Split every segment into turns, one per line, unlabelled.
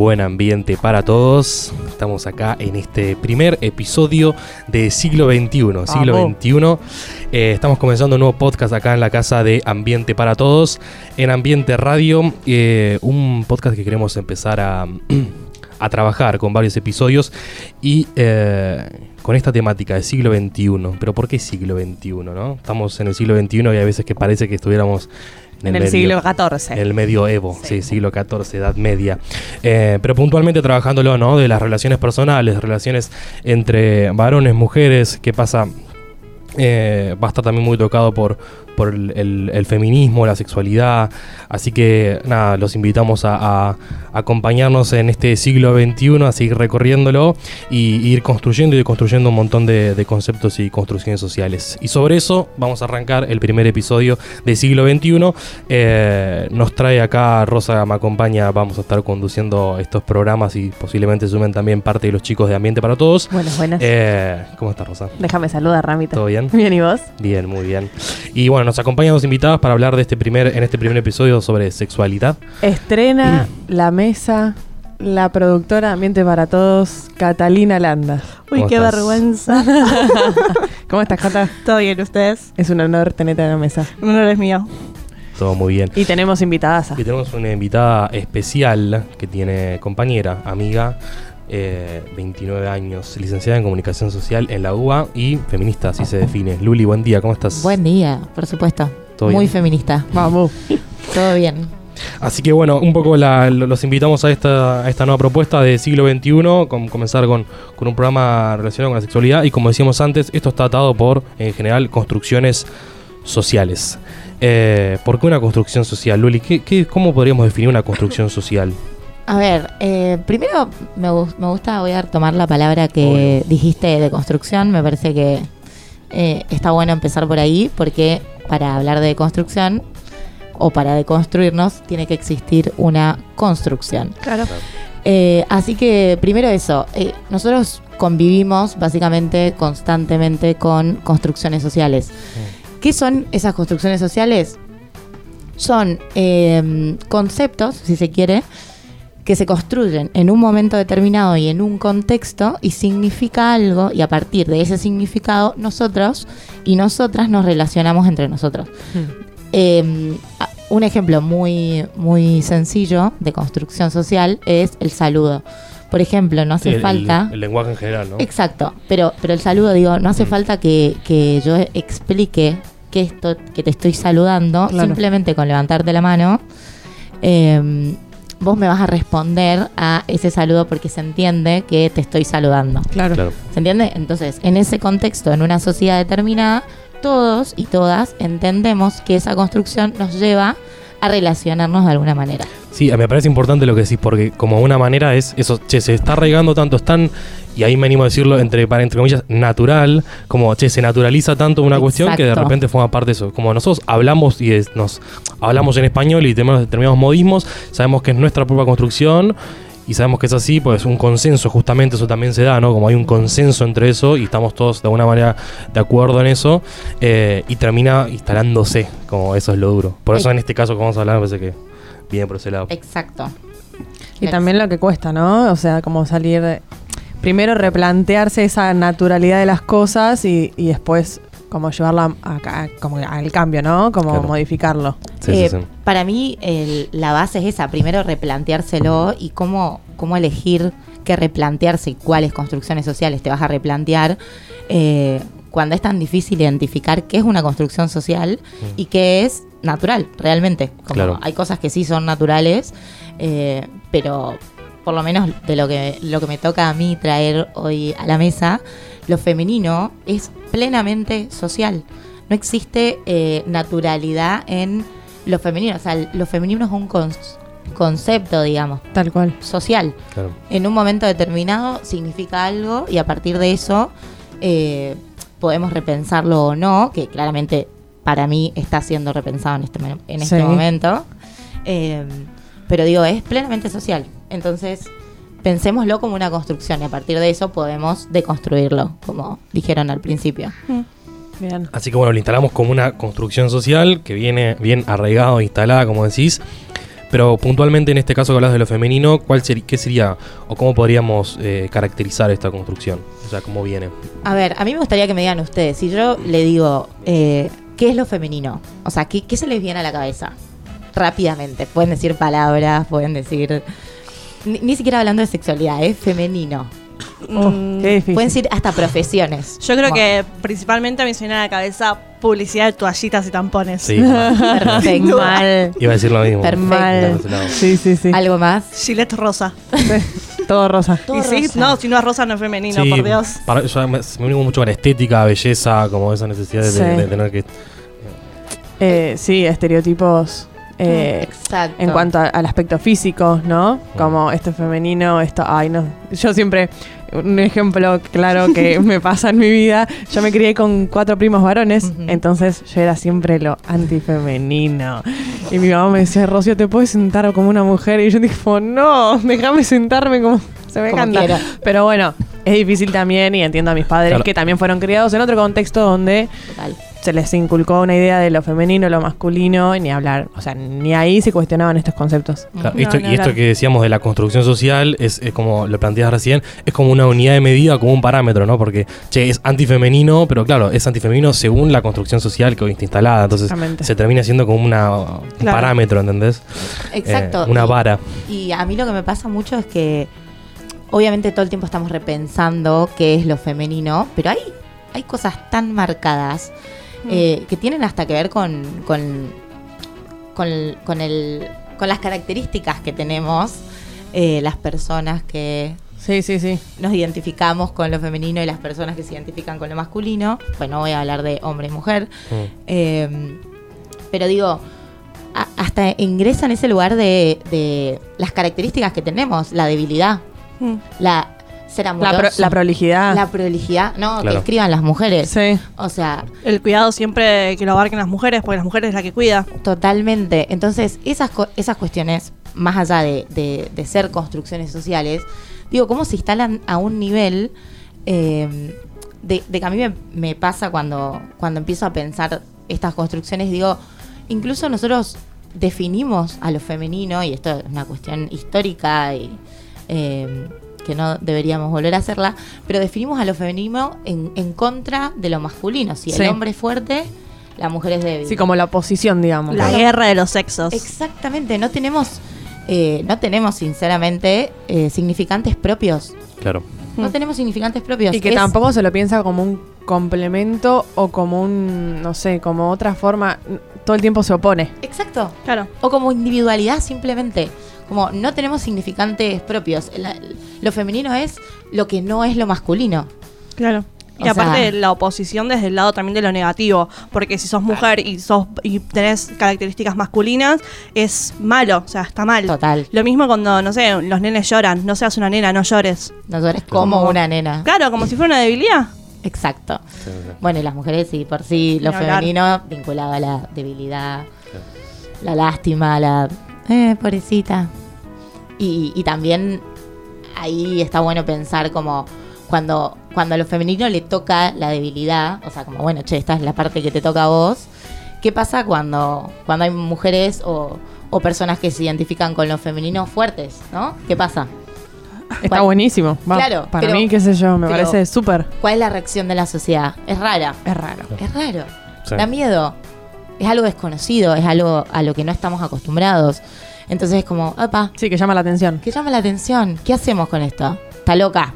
buen ambiente para todos. Estamos acá en este primer episodio de siglo XXI. Siglo XXI. Eh, estamos comenzando un nuevo podcast acá en la casa de Ambiente para Todos, en Ambiente Radio. eh, un podcast que queremos empezar a, a trabajar con varios episodios y eh, con esta temática de siglo XXI. Pero ¿por qué siglo XXI? No? Estamos en el siglo XXI y hay veces que parece que estuviéramos
En el
medio-
siglo XIV.
en el medioevo, sí.
Sí.
siglo XIV, Edad Media. Eh, pero puntualmente trabajándolo, ¿no? De las relaciones personales, relaciones entre varones, mujeres, qué pasa. Eh, va a estar también muy tocado por, por el, el- el feminismo, la sexualidad. Así que nada, los invitamos a, a acompañarnos en este siglo XXI, a seguir recorriéndolo y, y ir construyendo y construyendo un montón de, de conceptos y construcciones sociales. Y sobre eso vamos a arrancar el primer episodio de siglo XXI. Eh, nos trae acá Rosa, me acompaña, vamos a estar conduciendo estos programas y posiblemente sumen también parte de los chicos de Ambiente para Todos.
Buenas, buenas.
Eh, ¿Cómo estás, Rosa?
Déjame saludar, Ramita.
¿Todo bien?
Bien, ¿y vos?
Bien, muy bien. Y bueno, nos acompañan dos invitadas para hablar de este primer, en este primer episodio sobre sexualidad.
Estrena la mesa la productora Ambiente para Todos, Catalina Landa.
Uy,
¿Cómo
qué
estás?
vergüenza.
¿Cómo estás, Cata?
¿Todo bien ustedes?
Es un honor tenerte en la mesa.
Un honor es mío.
Todo muy bien.
Y tenemos invitadas.
Y tenemos una invitada especial que tiene compañera, amiga, eh, 29 años, licenciada en comunicación social en la UBA y feminista, así se define. Luli, buen día, ¿cómo estás?
Buen día, por supuesto.
¿Todo
Muy
bien?
feminista.
Vamos.
Todo bien.
Así que bueno, un poco la- los invitamos a esta, a esta nueva propuesta de siglo XXI, con, comenzar con, con un programa relacionado con la sexualidad y como decíamos antes, esto está atado por, en general, construcciones sociales. Eh, ¿Por qué una construcción social, Luli? ¿Qué, qué- cómo podríamos definir una construcción social?
A ver, eh, primero me, me gusta, voy a tomar la palabra que
Obvio.
dijiste de construcción. Me parece que eh, está bueno empezar por ahí, porque para hablar de construcción o para deconstruirnos, tiene que existir una construcción.
Claro.
Eh, así que primero eso, eh, nosotros convivimos básicamente constantemente con construcciones sociales. ¿Qué son esas construcciones sociales? Son eh, conceptos, si se quiere, que se construyen en un momento determinado y en un contexto y significa algo y a partir de ese significado nosotros y nosotras nos relacionamos entre nosotros. Eh, a- un ejemplo muy, muy sencillo de construcción social es el saludo. Por ejemplo, no hace
El- el-
falta...
El, lenguaje en general, ¿no?
Exacto, pero, pero el saludo, digo, no hace
Mm.
falta que, que yo explique que esto que te estoy saludando,
Claro.
simplemente con levantarte la mano, eh, vos me vas a responder a ese saludo porque se entiende que te estoy saludando.
Claro.
Claro.
¿Se entiende? Entonces, en ese contexto, en una sociedad determinada, todos y todas entendemos que esa construcción nos lleva a relacionarnos de alguna manera.
Sí, me parece importante lo que decís, porque como una manera es eso, che, se está arraigando tanto, es tan, y ahí me animo a decirlo entre, para, entre comillas, natural, como, che, se naturaliza tanto una cuestión que de repente forma parte de eso. Como nosotros hablamos y es- nos hablamos en español y tenemos determinados modismos, sabemos que es nuestra propia construcción y sabemos que es así, pues un consenso, justamente eso también se da, ¿no? Como hay un consenso entre eso y estamos todos de alguna manera de acuerdo en eso eh, y termina instalándose, como eso es lo duro. Por eso en este caso que vamos a hablar, me parece que viene por ese lado.
Exacto.
Y también lo que cuesta, ¿no? O sea, como salir. de- Primero replantearse esa naturalidad de las cosas y, y después como llevarla a- a- como al cambio, ¿no? Como
Claro.
modificarlo.
Sí,
Eh,
sí, sí.
Para mí el- la base es esa, primero replanteárselo y cómo, cómo elegir qué replantearse y cuáles construcciones sociales te vas a replantear eh, cuando es tan difícil identificar qué es una construcción social y qué es natural, realmente. Como
Claro.
Hay cosas que sí son naturales, eh, pero por lo menos de lo que, lo que me toca a mí traer hoy a la mesa, lo femenino es plenamente social. No existe eh, naturalidad en lo femenino. O sea, lo femenino es un concepto, digamos,
Tal cual.
social.
Claro.
En un momento determinado significa algo y a partir de eso eh, podemos repensarlo o no, que claramente para mí está siendo repensado en este, en este
Sí.
momento. Eh, pero digo, es plenamente social. Entonces, pensémoslo como una construcción y a partir de eso podemos deconstruirlo, como dijeron al principio.
Bien.
Así que bueno, lo instalamos como una construcción social que viene bien arraigado, instalada, como decís. Pero puntualmente en este caso que hablas de lo femenino, ¿cuál sería, ¿qué sería o cómo podríamos eh, caracterizar esta construcción? O sea, ¿cómo viene?
A ver, a mí me gustaría que me digan ustedes, si yo le digo, eh, ¿qué es lo femenino? O sea, ¿qué, qué se les viene a la cabeza? Rápidamente. Pueden decir palabras, pueden decir... Ni, ni siquiera hablando de sexualidad, es femenino.
Oh,
Mm,
qué difícil.
Pueden decir hasta profesiones.
Yo creo que principalmente me viene a la cabeza publicidad de toallitas y tampones.
Sí.
Perfecto.
Mal.
iba a decir lo mismo.
Perfecto.
Sí, sí, sí.
Algo más.
Gillette rosa.
Todo rosa.
Todo
y sí,
rosa.
no, si no es rosa no es femenino,
Sí,
por Dios.
para- yo me, me mucho con la estética, belleza, como esa necesidad de,
Sí.
de tener que...
Eh, sí, estereotipos. Eh,
Exacto.
en cuanto a- al aspecto físico, ¿no? Como esto es femenino, esto, ay, no. Yo siempre, un ejemplo claro que me pasa en mi vida, yo me crié con cuatro primos varones, entonces yo era siempre lo antifemenino. Y mi mamá me decía, Rocío, ¿te puedes sentar como una mujer? Y yo dije, no, déjame sentarme como se me
Como
canta.
quiera.
Pero bueno, es difícil también y entiendo a mis padres
Claro.
que también fueron criados en otro contexto donde
Total.
Se les inculcó una idea de lo femenino, lo masculino, y ni hablar. O sea, ni ahí se cuestionaban estos conceptos.
Claro,
No,
esto, y esto que decíamos de la construcción social es, es como lo planteas recién, es como una unidad de medida, como un parámetro, ¿no? Porque, che, es antifemenino, pero claro, es antifemenino según la construcción social que hoy está instalada. Entonces se termina siendo como una, un
Claro.
parámetro, ¿entendés?
Exacto.
Eh, una
Y-
vara.
Y a mí lo que me pasa mucho es que obviamente todo el tiempo estamos repensando qué es lo femenino, pero hay, hay cosas tan marcadas eh, que tienen hasta que ver con, con, con, con el, con las características que tenemos eh, las personas que
Sí, sí, sí.
nos identificamos con lo femenino y las personas que se identifican con lo masculino. Pues no voy a hablar de hombre y mujer.
Mm.
Eh, pero digo, a- hasta ingresa en ese lugar de, de las características que tenemos, la debilidad,
Mm.
la ser
La,
amoroso,
pro- la prolijidad.
la prolijidad, no, que escriban las mujeres.
Sí.
O sea,
El cuidado siempre que lo abarquen las mujeres, porque las mujeres es la que cuida.
totalmente. Entonces, esas, co- esas cuestiones, más allá de, de- de ser construcciones sociales, digo, cómo se instalan a un nivel eh, de, de que a mí me, me pasa cuando, cuando empiezo a pensar estas construcciones, digo, incluso nosotros definimos a lo femenino, y esto es una cuestión histórica y eh, que no deberíamos volver a hacerla, pero definimos a lo femenino en, en contra de lo masculino. Si
Sí.
el hombre es fuerte, la mujer es débil.
Sí, como la oposición, digamos.
La guerra de los sexos.
Exactamente, no tenemos, eh, no tenemos sinceramente eh, significantes propios.
Claro.
No
Mm.
tenemos significantes propios.
Y que
Es-
tampoco se lo piensa como un complemento o como un, no sé, como otra forma. Todo el tiempo se opone.
Exacto.
Claro.
O como individualidad simplemente. Como no tenemos significantes propios. La- lo femenino es lo que no es lo masculino.
Claro. Y
O
aparte
sea-
la oposición desde el lado también de lo negativo, porque si sos mujer y sos y tenés características masculinas es malo, o sea, está mal.
Total.
Lo mismo cuando, no sé, los nenes lloran, no seas una nena, no llores.
No eres como
Como-
una nena.
Claro, como si fuera una debilidad.
Exacto. Bueno, y las mujeres sí, por sí, lo
hablar.
femenino vinculado a la debilidad, la lástima, la... Eh, pobrecita. Y, y también ahí está bueno pensar como cuando, cuando a lo femenino le toca la debilidad, o sea, como bueno, che, esta es la parte que te toca a vos, ¿qué pasa cuando, cuando hay mujeres o, o personas que se identifican con lo femenino fuertes, ¿no? ¿Qué pasa?
Está
¿Cuál-
buenísimo. Va,
Claro,
Para
pero-
mí, qué sé yo, me
pero-
parece súper.
¿Cuál es la reacción de la sociedad? Es rara.
Es raro.
Es raro.
Sí.
Da miedo. Es algo desconocido, es algo a lo que no estamos acostumbrados. Entonces es como, opa,
Sí, que llama la atención.
¿qué llama la atención? ¿Qué hacemos con esto? ¿Está loca?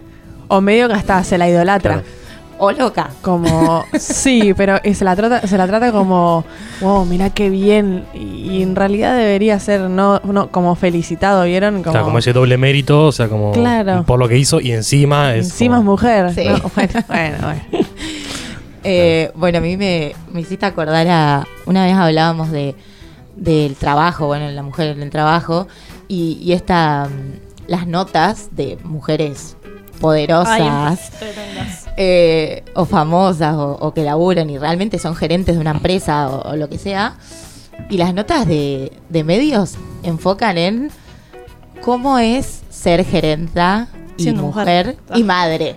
O medio que hasta se la idolatra.
Claro.
¿O loca?
Como, sí, pero se la trata, se la trata como, wow, mira qué bien. Y, y en realidad debería ser no, no como felicitado, ¿vieron? Como,
O sea, como ese doble mérito, o sea, como
Claro.
por lo que hizo y encima es.
encima es mujer.
Sí.
¿no? Bueno, bueno, bueno.
Eh, bueno, a mí me, me hiciste acordar a. Una vez hablábamos de del trabajo, bueno, la mujer en el trabajo, y, y esta. mm, las notas de mujeres poderosas.
Ay,
eh, o famosas o, o que laburan y realmente son gerentes de una empresa o, o lo que sea. Y las notas de, de medios enfocan en cómo es ser gerenta y
Siendo
mujer,
mujer.
y madre.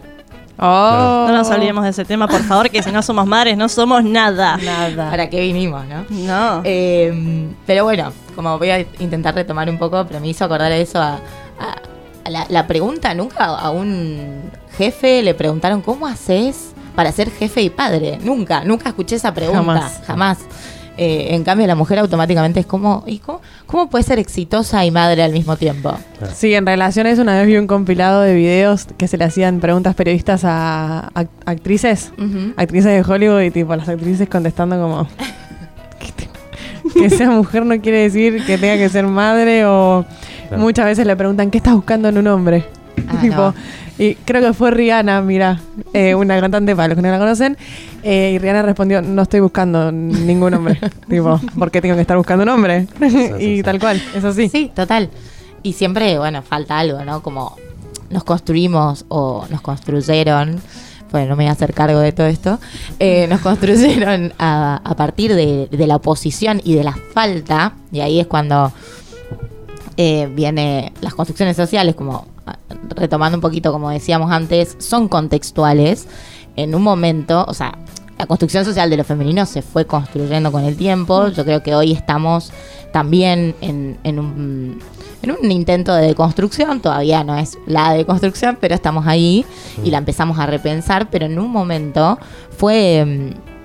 Oh.
No nos olvidemos de ese tema, por favor, que si no somos madres, no somos nada.
Nada.
¿Para qué vinimos, no?
No.
Eh, pero bueno, como voy a intentar retomar un poco, pero me hizo acordar eso a, a- a la, la pregunta, nunca a un jefe le preguntaron cómo haces para ser jefe y padre. Nunca, nunca escuché esa pregunta,
Jamás.
jamás. Eh, en cambio, la mujer automáticamente es como, ¿y cómo, cómo puede ser exitosa y madre al mismo tiempo?
Sí, en relaciones una vez vi un compilado de videos que se le hacían preguntas periodistas a act- actrices, actrices de Hollywood y tipo las actrices contestando como que, te- que sea mujer no quiere decir que tenga que ser madre o
Claro.
muchas veces le preguntan qué estás buscando en un hombre.
Ah,
tipo,
no.
Y creo que fue Rihanna, mira, eh, una cantante para los que no la conocen, eh, y Rihanna respondió, no estoy buscando ningún hombre, tipo, ¿por qué tengo que estar buscando un hombre?
sí,
y
sí.
tal cual, es así.
Sí, total. Y siempre, bueno, falta algo, ¿no? Como nos construimos o nos construyeron, bueno, no me voy a hacer cargo de todo esto, eh, nos construyeron a, a partir de, de la oposición y de la falta, y ahí es cuando eh, viene las construcciones sociales, como retomando un poquito, como decíamos antes, son contextuales. En un momento, o sea, la construcción social de lo femenino se fue construyendo con el tiempo. Yo creo que hoy estamos también en, en un, en un intento de deconstrucción. Todavía no es la deconstrucción, pero estamos ahí y la empezamos a repensar. Pero en un momento fue mm,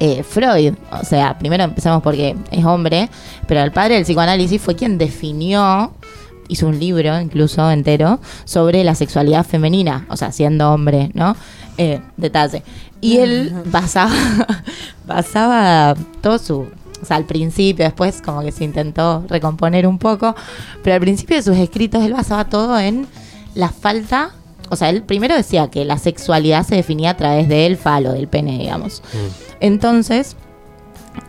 eh, Freud. O sea, primero empezamos porque es hombre, pero el padre del psicoanálisis fue quien definió, hizo un libro incluso entero, sobre la sexualidad femenina, o sea, siendo hombre, ¿no? Eh, detalle. Y él basaba, basaba todo su... O sea, al principio, después como que se intentó recomponer un poco, pero al principio de sus escritos él basaba todo en la falta o sea, él primero decía que la sexualidad se definía a través del falo, del pene, digamos. Entonces,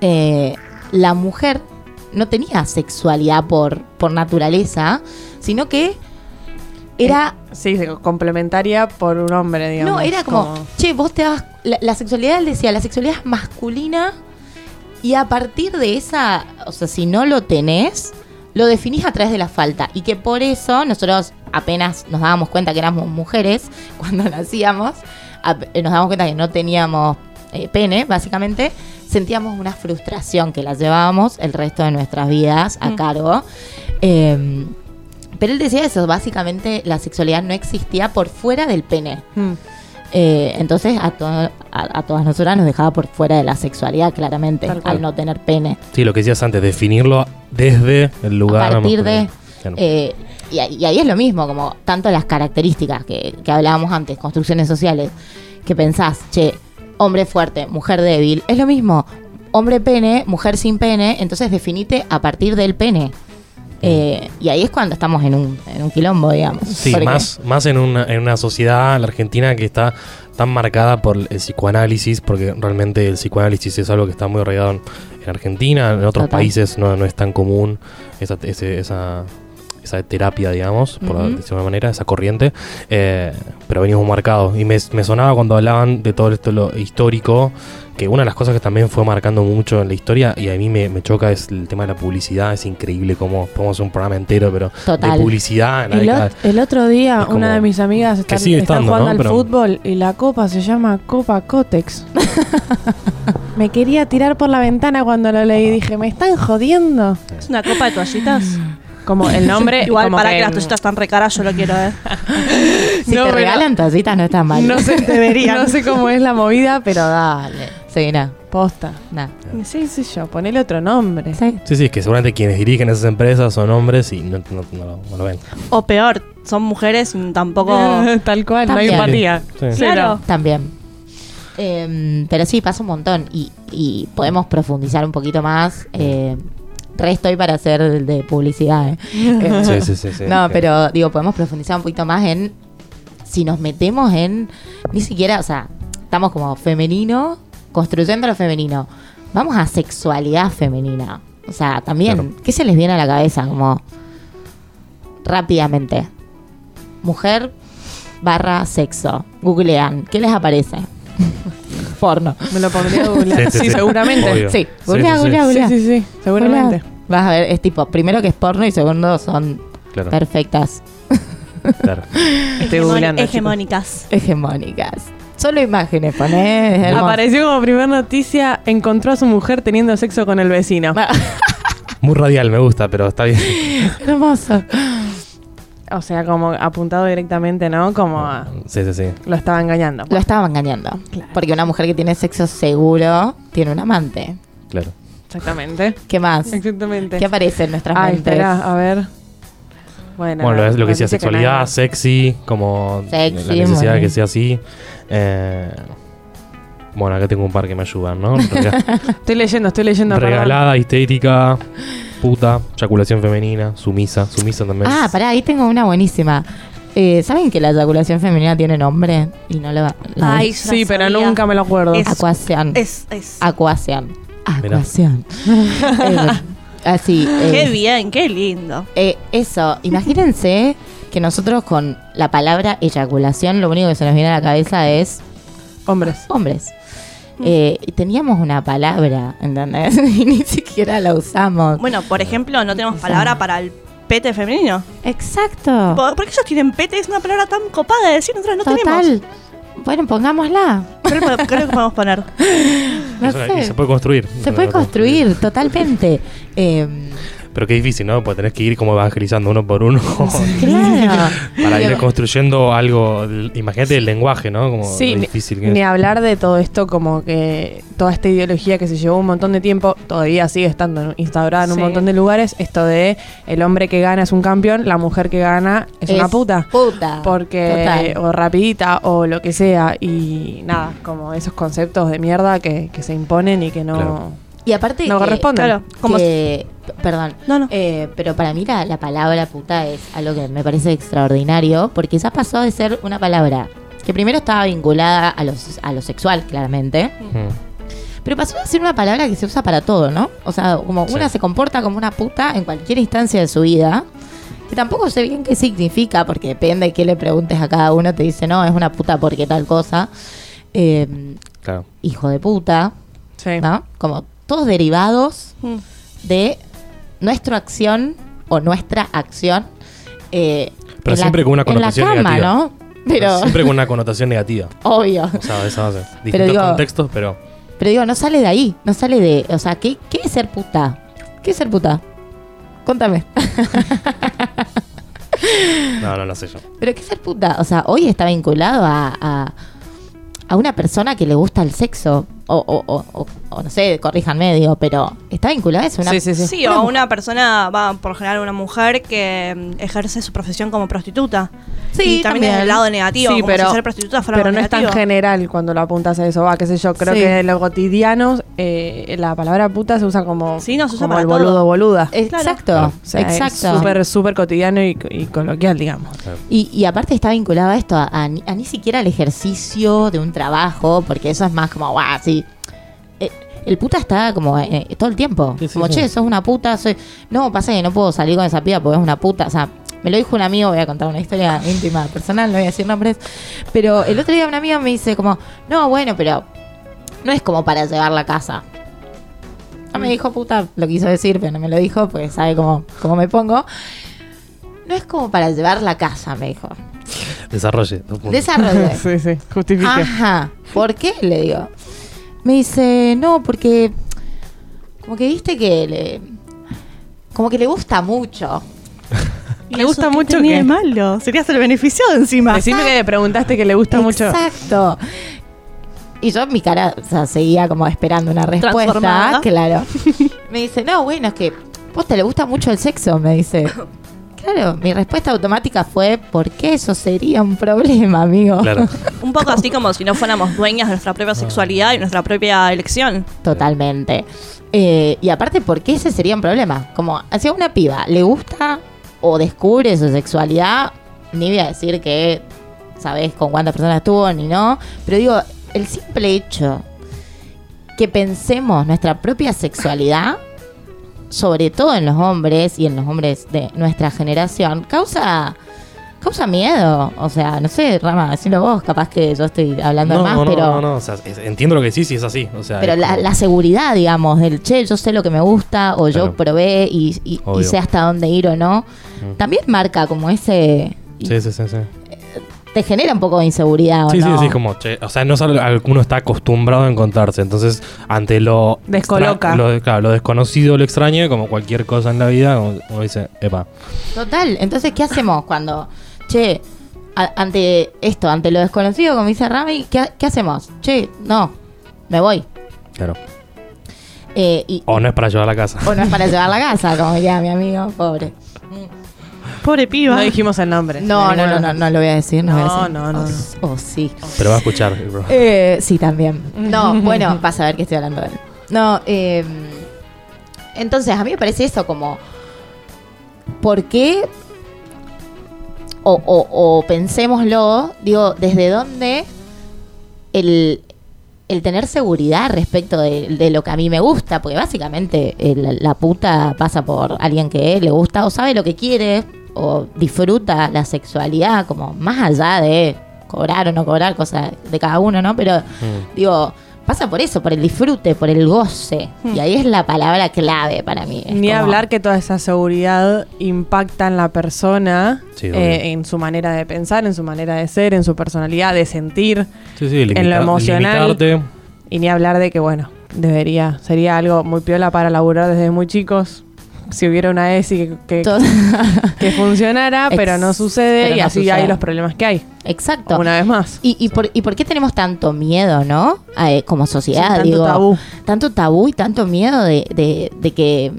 eh, la mujer no tenía sexualidad por, por naturaleza, sino que era...
Sí, se- complementaria por un hombre, digamos.
no, era como, che, vos te vas... La, la sexualidad, él decía, la sexualidad es masculina y a partir de esa, o sea, si no lo tenés, lo definís a través de la falta. Y que por eso nosotros apenas nos dábamos cuenta que éramos mujeres cuando nacíamos, eh, nos dábamos cuenta que no teníamos eh, pene, básicamente, sentíamos una frustración que la llevábamos el resto de nuestras vidas a
Mm.
cargo. Eh, pero él decía eso, básicamente la sexualidad no existía por fuera del pene.
Mm.
Eh, entonces a, to- a, a todas nosotras nos dejaba por fuera de la sexualidad, claramente, al no tener pene.
Sí, lo que decías antes, definirlo desde el lugar.
a partir de...
Claro.
eh, y, ahí- y ahí es lo mismo, como tanto las características que, que hablábamos antes, construcciones sociales, que pensás, che, hombre fuerte, mujer débil, es lo mismo, hombre pene, mujer sin pene, entonces definite a partir del pene. Eh, y ahí es cuando estamos en un, en un quilombo, digamos.
Sí,
Porque-
más, más en, una, en una sociedad, la Argentina, que está tan marcada por el psicoanálisis, porque realmente el psicoanálisis es algo que está muy arraigado en, en Argentina, en otros
Total.
países no, no es tan común esa, ese- esa, esa terapia, digamos, por
Ujú.
decirlo de alguna manera, esa corriente, eh, pero venimos marcados. Y me, me sonaba cuando hablaban de todo esto lo histórico, que una de las cosas que también fue marcando mucho en la historia, y a mí me, me choca, es el tema de la publicidad, es increíble cómo podemos hacer un programa entero, pero
Total.
de publicidad en la
El,
década-
el otro día,
como-
una de mis amigas está,
que sigue
está
estando,
jugando
¿no?
al
Pero-
fútbol y la copa se llama Copa Cotex. me quería tirar por la ventana cuando lo leí. Dije, ¿me están jodiendo?
Es una copa de toallitas.
Como el nombre.
Igual
como
para
que
que las toallitas tan recaras, yo lo quiero ver.
Si
No,
te regalan tacitas no está mal.
No sé, debería. No sé cómo es la movida, pero
Dale. Sí, no,
posta.
no.
Sí, sí, yo. Ponele otro nombre.
Sí.
Sí, sí, es que seguramente quienes dirigen esas empresas son hombres y no, no- no lo, no lo ven.
O peor, son mujeres y tampoco.
Tal cual, no hay empatía.
Sí.
Claro.
También. Em, pero sí, pasa un montón y, y podemos profundizar un poquito más. Eh, re estoy para hacer de publicidad. ¿eh? Eh,
Sí, sí, sí, sí.
no, pero digo, podemos profundizar un poquito más en si nos metemos en ni siquiera, o sea, estamos como femenino, construyendo lo femenino. Vamos a sexualidad femenina. O sea, también,
Claro.
¿qué se les viene a la cabeza? Como rápidamente. Mujer barra sexo. Googlean. ¿Qué les aparece? Porno.
Me lo pondría a googlear.
Sí,
Sí,
sí, sí.
seguramente.
Obvio.
Sí,
Sí,
googlea,
sí, sí.
googlea,
Sí,
googlea.
sí, sí, seguramente.
Googlea. Vas a ver, es tipo, primero que es porno y segundo son
Claro.
perfectas.
Claro.
Estoy googleando, chicos.
hegemónicas.
Hegemónicas. Solo imágenes, ponés. hermoso.
Apareció como primer noticia, encontró a su mujer teniendo sexo con el vecino.
Muy radial, me gusta, pero está bien.
Hermoso.
O sea, como apuntado directamente, ¿no? Como a-
Sí, sí, sí.
lo estaba engañando.
Lo estaba engañando.
Claro.
Porque una mujer que tiene sexo seguro tiene un amante.
Claro.
Exactamente.
¿Qué más?
Exactamente.
¿Qué aparece en nuestras
Ay,
mentes?
espera, a ver. Bueno,
Bueno, lo, lo que decía sexualidad, sexy, como
Sexy,
la necesidad de que sea así. Eh, bueno, acá tengo un par que me ayudan, ¿no?
Estoy leyendo, estoy leyendo. perdón.
Regalada, histérica, puta, eyaculación femenina, sumisa, sumisa también.
Ah, pará, ahí tengo una buenísima. Eh, ¿Saben que la eyaculación femenina tiene nombre? Y no la... la
Ay,
Sí,
la
pero
sabía.
nunca me lo acuerdo.
Es-
Acuación.
Es, es.
Acuación. Acuación. Eh, así. eh,
Qué bien, qué lindo.
eh, eso, imagínense que nosotros con la palabra eyaculación lo único que se nos viene a la cabeza es
Hombres.
hombres. Eh, y teníamos una palabra, ¿entendés? y ni siquiera la usamos.
Bueno, por ejemplo, no tenemos palabra para el pete femenino.
Exacto.
¿Por, por qué ellos tienen pete? Es una palabra tan copada de decir, nosotros no
Total.
tenemos.
Bueno, pongámosla.
Creo, que- creo que podemos poner.
No sé.
se puede construir.
Se puede construir, totalmente. Eh,
Pero qué difícil, ¿no? Porque tenés que ir como evangelizando uno por uno.
claro.
para ir construyendo algo. Imagínate el lenguaje, ¿no? Como
Sí,
difícil que
ni
es.
hablar de todo esto como que toda esta ideología que se llevó un montón de tiempo, todavía sigue estando instaurada en un montón de lugares, esto de el hombre que gana es un campeón, la mujer que gana es, una puta.
Puta.
Porque,
Total.
o rapidita, o lo que sea, y nada, como esos conceptos de mierda que, que se imponen y que no,
Claro.
Y aparte.
no
que-
corresponden.
Claro, como
que- perdón.
No, no.
Eh, pero para mí la, la palabra puta es algo que me parece extraordinario porque ya pasó de ser una palabra que primero estaba vinculada a, los, a lo sexual, claramente,
Mm.
pero pasó a ser una palabra que se usa para todo, ¿no? O sea, como
Sí.
una se comporta como una puta en cualquier instancia de su vida, que tampoco sé bien qué significa, porque depende de qué le preguntes a cada uno, te dice, no, es una puta porque tal cosa. Eh,
Claro.
hijo de puta,
Sí.
¿no? Como todos derivados
Mm.
de nuestra acción o nuestra acción. eh,
Pero
la-
siempre con una
en la
connotación
cama,
negativa.
¿no? Pero,
Siempre con una connotación negativa.
obvio.
O sea, esa base. Distintos
digo-
contextos, pero.
Pero digo, no sale de ahí, no sale de. O sea, ¿qué, qué es ser puta? ¿Qué es ser puta? Contame.
No, no, no sé yo.
Pero ¿qué es ser puta? O sea, hoy está vinculado a, a, a una persona que le gusta el sexo. O, o, o, o- o no sé, corríjanme, digo, pero está vinculado a eso. Una,
Sí, sí, sí.
Sí, o una persona, va por lo general una mujer que ejerce su profesión como prostituta.
Sí,
y también,
también.
es el lado negativo,
Sí,
como
pero-
si ser prostituta fuera
Pero no es tan general cuando lo apuntas a eso, va, qué sé yo, creo
Sí.
que en lo cotidiano eh, la palabra puta se usa como,
Sí, no, se usa
como
para
el
todo.
boludo boluda.
Exacto,
Claro.
O sea,
exacto.
Es súper, súper cotidiano y, y coloquial, digamos.
Y, y aparte está vinculado a esto, a, a ni, a ni siquiera al ejercicio de un trabajo, porque eso es más como, guau, sí. Eh, el puta está como eh, todo el tiempo.
Sí, sí,
como,
sí.
che, sos una puta, soy. No, pasa que no puedo salir con esa piba porque es una puta. O sea, me lo dijo un amigo, voy a contar una historia íntima, personal, no voy a decir nombres. Pero el otro día una amiga me dice como, no, bueno, pero no es como para llevarla a casa. No me dijo puta, lo quiso decir, pero no me lo dijo, pues sabe cómo, cómo me pongo. No es como para llevarla a casa, me dijo.
Desarrolle. dos puntos.
Desarrollo.
sí, sí, justifique.
Ajá. ¿Por qué? Le digo. Me dice, no, porque como que viste que le... Como que le gusta mucho.
¿Y
¿Le gusta mucho
de malo? Serías el beneficiado encima.
Decime que le preguntaste que le gusta mucho.
Exacto. Y yo mi cara, o sea, seguía como esperando una respuesta. Claro. Me dice, no, bueno, es que vos te le gusta mucho el sexo, me dice. Claro, mi respuesta automática fue, ¿por qué eso sería un problema, amigo?
Claro.
Un poco así como si no fuéramos dueñas de nuestra propia sexualidad y nuestra propia elección.
Totalmente. Eh, y aparte, ¿por qué ese sería un problema? Como, si a una piba le gusta o descubre su sexualidad, ni voy a decir que sabes con cuántas personas estuvo ni no, pero digo, el simple hecho que pensemos nuestra propia sexualidad, sobre todo en los hombres y en los hombres de nuestra generación, causa causa miedo. O sea, no sé, Rama, decilo vos, capaz que yo estoy hablando
No,
más,
no,
pero
no, no. O sea, es- entiendo lo que decís y es así. O sea,
pero la,
como-
la seguridad, digamos, del che, yo sé lo que me gusta o yo probé y, y- y sé hasta dónde ir o no,
Mm.
también marca como ese
Sí, sí, sí. sí.
Te genera un poco de inseguridad, ¿o
Sí,
no?
sí, sí, como, che, o sea, no es algo al que uno está acostumbrado a encontrarse. Entonces, ante lo.
Descoloca.
Lo, claro, lo desconocido, lo extraño, como cualquier cosa en la vida, como, como dice, epa.
Total. Entonces, ¿qué hacemos cuando, che, a- ante esto, ante lo desconocido, como dice Rami, ¿qué, qué hacemos? Che, no, me voy.
Claro.
Eh, y,
O no es para llevar a la casa.
o no es para llevar la casa, como diría mi amigo, pobre.
Pobre piba.
No dijimos el nombre.
No, no, no, no, no lo voy a decir. No,
No,
voy a decir.
no, no,
Oh, oh, sí.
Pero va a escuchar, bro.
Eh, sí, también. No, bueno, vas a ver que estoy hablando de él. No, eh, entonces a mí me parece eso como, ¿por qué? O, o, o pensémoslo, digo, ¿desde dónde el, el tener seguridad respecto de, de lo que a mí me gusta? Porque básicamente el- la puta pasa por alguien que le gusta o sabe lo que quiere o disfruta la sexualidad como más allá de cobrar o no cobrar, cosa de cada uno, ¿no? Pero
Mm.
digo, pasa por eso, por el disfrute, por el goce.
Hmm.
Y ahí es la palabra clave para mí. Es
Ni
como-
hablar que toda esa seguridad impacta en la persona,
Sí,
eh, en su manera de pensar, en su manera de ser, en su personalidad, de sentir.
Sí, sí,
En lo emocional.
limitarte.
Y ni hablar de que, bueno, debería, sería algo muy piola para laburar desde muy chicos. Si hubiera una ESI que, que, funcionara, pero no sucede
pero
y
no
así
sucede.
hay los problemas que hay.
Exacto.
Una vez más.
¿Y, y, por, ¿Y por qué tenemos tanto miedo, no? Eh, como sociedad,
tanto
digo.
tabú.
Tanto tabú y tanto miedo de, de- de que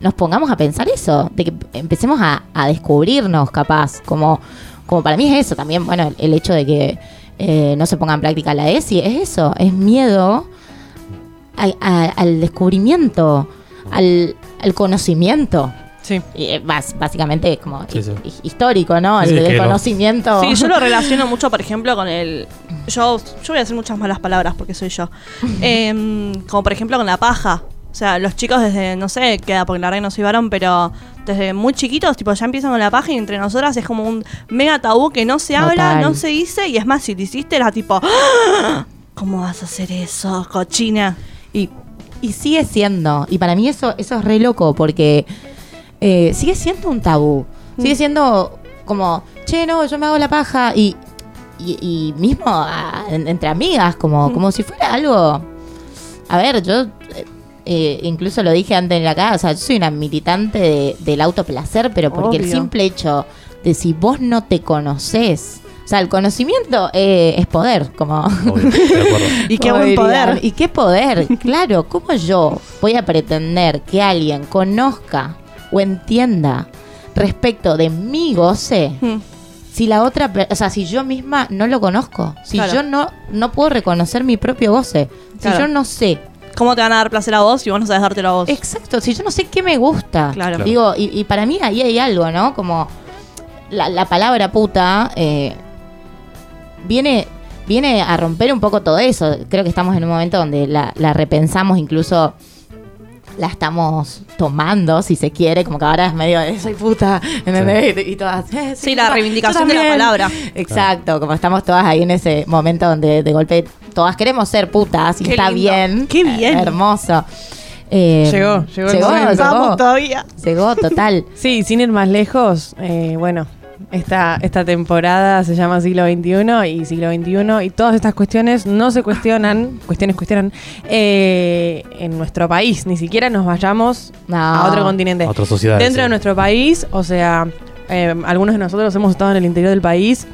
nos pongamos a pensar eso, de que empecemos a, a descubrirnos capaz. Como, como para mí es eso también, bueno, el, el hecho de que eh, no se ponga en práctica la ESI, es eso, es miedo al descubrimiento, al, al conocimiento.
Sí.
Y, eh, bas- básicamente es como
Sí, sí.
hi- histórico, ¿no? El conocimiento.
Sí, yo lo relaciono mucho, por ejemplo, con el. Yo, yo voy a decir muchas malas palabras porque soy yo. Em, como por ejemplo con la paja. O sea, los chicos desde, no sé, queda porque la verdad que no soy varón, pero desde muy chiquitos, tipo, ya empiezan con la paja y entre nosotras es como un mega tabú que no se habla,
Total.
no se dice, y es más, si te hiciste era tipo, "¡Ah! ¿cómo vas a hacer eso, cochina?
Y, y sigue siendo. Y para mí eso, eso es re loco porque eh, sigue siendo un tabú. Sigue siendo como, che, no, yo me hago la paja. Y, y, y mismo ah, en- entre amigas, como, como si fuera algo. A ver, yo eh, eh, incluso lo dije antes en la casa, o sea, yo soy una militante de- del autoplacer, pero porque el simple hecho de si vos no te conoces. O sea, el conocimiento eh, es poder, como
Obvio.
Y qué buen poder.
Y qué poder, claro. ¿Cómo yo voy a pretender que alguien conozca o entienda respecto de mi goce
Mm.
si la otra, o sea, si yo misma no lo conozco? Si
Claro.
yo no, no puedo reconocer mi propio goce, si
Claro.
yo no sé.
¿Cómo te van a dar placer a vos si vos no sabes dártelo a vos?
Exacto, si yo no sé qué me gusta.
Claro.
Claro.
Digo, y, y para mí ahí hay algo, ¿no? Como la, la palabra puta eh, viene, viene a romper un poco todo eso. Creo que estamos en un momento donde la, la repensamos, incluso la estamos tomando, si se quiere, como que ahora es medio de soy puta, ¿entendés? Y, y todas. eh,
Sí, la
yo
reivindicación de la palabra.
Exacto, como estamos todas ahí en ese momento donde de golpe todas queremos ser putas y
Qué
está
lindo.
bien.
Qué bien.
eh, hermoso. Eh,
Llegó, llegó el
llegó,
momento.
llegó.
Vamos todavía.
Llegó, total.
Sí, sin ir más lejos, eh, bueno, esta, esta temporada se llama siglo XXI y siglo XXI y todas estas cuestiones no se cuestionan, cuestiones cuestionan, eh, en nuestro país, ni siquiera nos vayamos
No.
a otro continente.
A otra sociedad.
Dentro
sí.
de nuestro país, o sea, eh, algunos de nosotros hemos estado en el interior del país,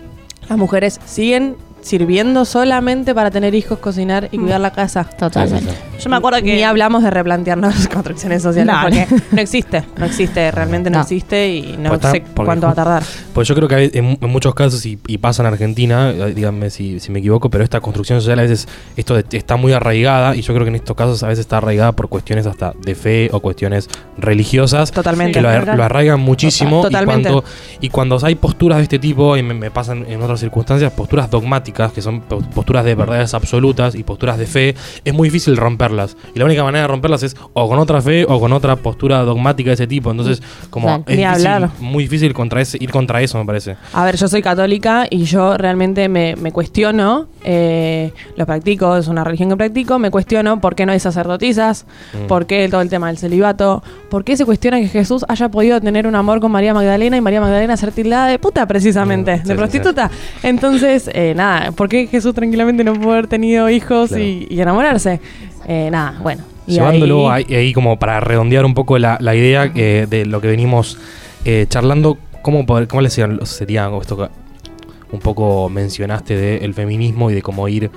las mujeres siguen sirviendo solamente para tener hijos, cocinar y cuidar la casa.
Totalmente.
Yo me acuerdo que.
Ni hablamos de replantearnos construcciones sociales
No,
porque no existe, no existe, realmente no,
No.
existe y no
Pues
sé
porque
cuánto va a tardar.
Pues yo creo que hay- en, en muchos casos, y, y pasa en Argentina, eh, díganme si, si me equivoco, pero esta construcción social a veces esto de- está muy arraigada, y yo creo que en estos casos a veces está arraigada por cuestiones hasta de fe o cuestiones religiosas.
Totalmente.
Que lo, lo arraigan muchísimo.
Total- totalmente.
Y cuando, y cuando hay posturas de este tipo, y me, me pasan en otras circunstancias, posturas dogmáticas, que son po- posturas de verdades absolutas y posturas de fe, es muy difícil romperlas. Y la única manera de romperlas es o con otra fe o con otra postura dogmática de ese tipo. Entonces, como es difícil- muy difícil contra ese, ir contra eso, me parece.
A ver, yo soy católica y yo realmente me, me cuestiono, eh, lo practico, es una religión que practico, me cuestiono por qué no hay sacerdotisas,
Mm.
por qué todo el tema del celibato, por qué se cuestiona que Jesús haya podido tener un amor con María Magdalena y María Magdalena ser tildada de puta precisamente,
Mm, sí,
de
sí,
prostituta. Entonces, eh, nada, ¿por qué Jesús tranquilamente no pudo haber tenido hijos
Claro.
y, y enamorarse? Eh, nada, bueno. y
Llevándolo
ahí-
ahí, ahí como para redondear un poco la, la idea eh, de lo que venimos eh, charlando, ¿cómo, poder- cómo le sería, sería esto que un poco mencionaste del feminismo y de cómo ir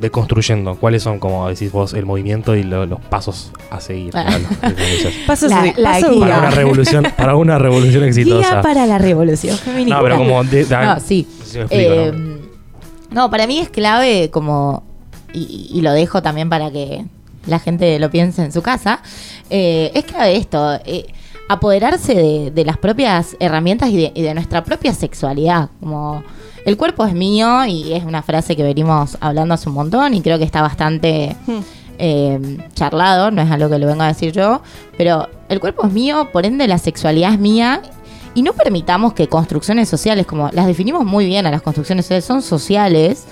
deconstruyendo? ¿Cuáles son, como decís vos, el movimiento y lo- los pasos a seguir?
Ah.
para los- para los-
Paso
La-
sí,
la
paso
guía.
para una revolución, para una revolución exitosa.
Guía para la revolución feminista.
No, pero como de- de-
No, sí.
si me explico,
Eh,
¿no?
No, para mí es clave como, y, y lo dejo también para que la gente lo piense en su casa, eh, es clave esto, eh, apoderarse de, de las propias herramientas y de, y de nuestra propia sexualidad, como el cuerpo es mío y es una frase que venimos hablando hace un montón y creo que está bastante
Hmm.
eh, charlado, no es algo que lo vengo a decir yo, pero el cuerpo es mío, por ende la sexualidad es mía. Y no permitamos que construcciones sociales, como las definimos muy bien a las construcciones sociales, son sociales.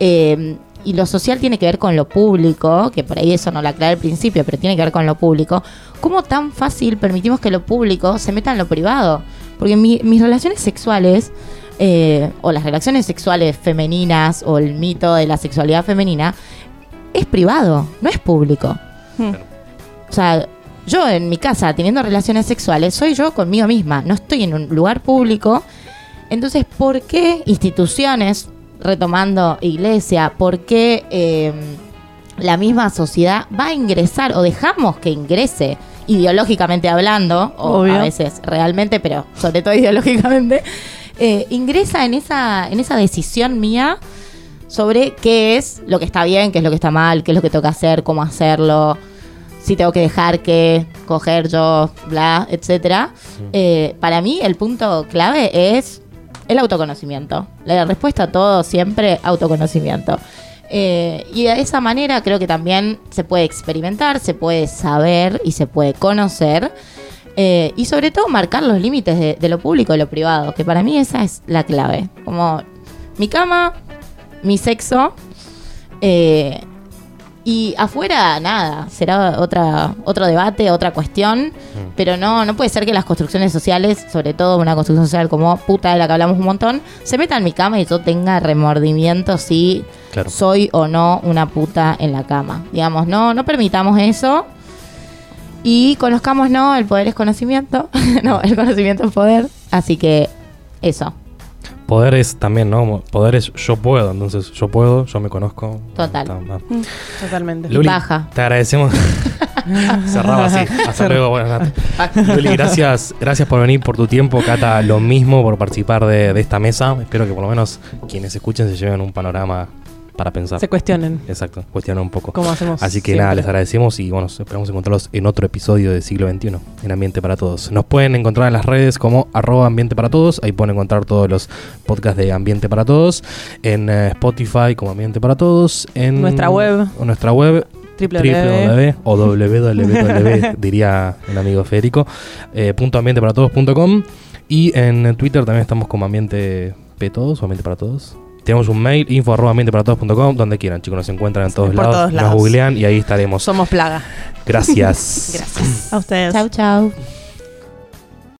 eh, y lo social tiene que ver con lo público, que por ahí eso no lo aclaré al principio, pero tiene que ver con lo público. ¿Cómo tan fácil permitimos que lo público se meta en lo privado? Porque mi- mis relaciones sexuales, eh, o las relaciones sexuales femeninas, o el mito de la sexualidad femenina, es privado, no es público.
Hmm.
O sea, yo en mi casa teniendo relaciones sexuales, soy yo conmigo misma, no estoy en un lugar público. Entonces, ¿por qué instituciones, retomando iglesia, por qué eh, la misma sociedad va a ingresar o dejamos que ingrese ideológicamente hablando, o
Obvio.
a veces realmente, pero sobre todo ideológicamente, eh, ingresa en esa, en esa decisión mía sobre qué es lo que está bien, qué es lo que está mal, qué es lo que que hacer, cómo hacerlo, si tengo que dejar que coger yo, bla, etcétera. Eh, para mí el punto clave es el autoconocimiento. La respuesta a todo siempre autoconocimiento. Eh, y de esa manera creo que también se puede experimentar, se puede saber y se puede conocer. Eh, y sobre todo marcar los límites de, de lo público y lo privado, que para mí esa es la clave. Como mi cama, mi sexo, eh, y afuera nada, será otra, otro debate, otra cuestión, pero no, no puede ser que las construcciones sociales, sobre todo una construcción social como puta de la que hablamos un montón, se meta en mi cama y yo tenga remordimiento si
Claro.
soy o no una puta en la cama. Digamos, no, no permitamos eso. Y conozcamos, no, el poder es conocimiento. no, el conocimiento es poder. Así que eso.
Poder es también, ¿no? Poder es yo puedo, entonces yo puedo, yo me conozco.
Total.
Está- va.
Totalmente.
Y baja.
Te agradecemos. Cerraba así. Hasta luego, buenas noches. Luli, gracias, gracias por venir, por tu tiempo. Cata, lo mismo por participar de, de esta mesa. Espero que por lo menos quienes escuchen se lleven un panorama para pensar.
Se cuestionen
Exacto, cuestionar un poco.
cómo hacemos.
Así que
siempre.
nada, les agradecemos y bueno, esperamos encontrarlos en otro episodio de Siglo XXI, en Ambiente para Todos. Nos pueden encontrar en las redes como arroba Ambiente para Todos, ahí pueden encontrar todos los podcasts de Ambiente para Todos, en eh, Spotify como Ambiente para Todos, en
Nuestra web.
o nuestra web www. o www diría el amigo Federico eh, punto ambienteparatodos.com y en Twitter también estamos como Ambiente P Todos o Ambiente para Todos tenemos un mail info arroba ambienteparatodos.com donde quieran chicos nos encuentran en todos,
por
lados,
todos
nos
lados.
googlean y ahí estaremos
Somos plaga.
gracias
Gracias.
A ustedes.
Chau, chau.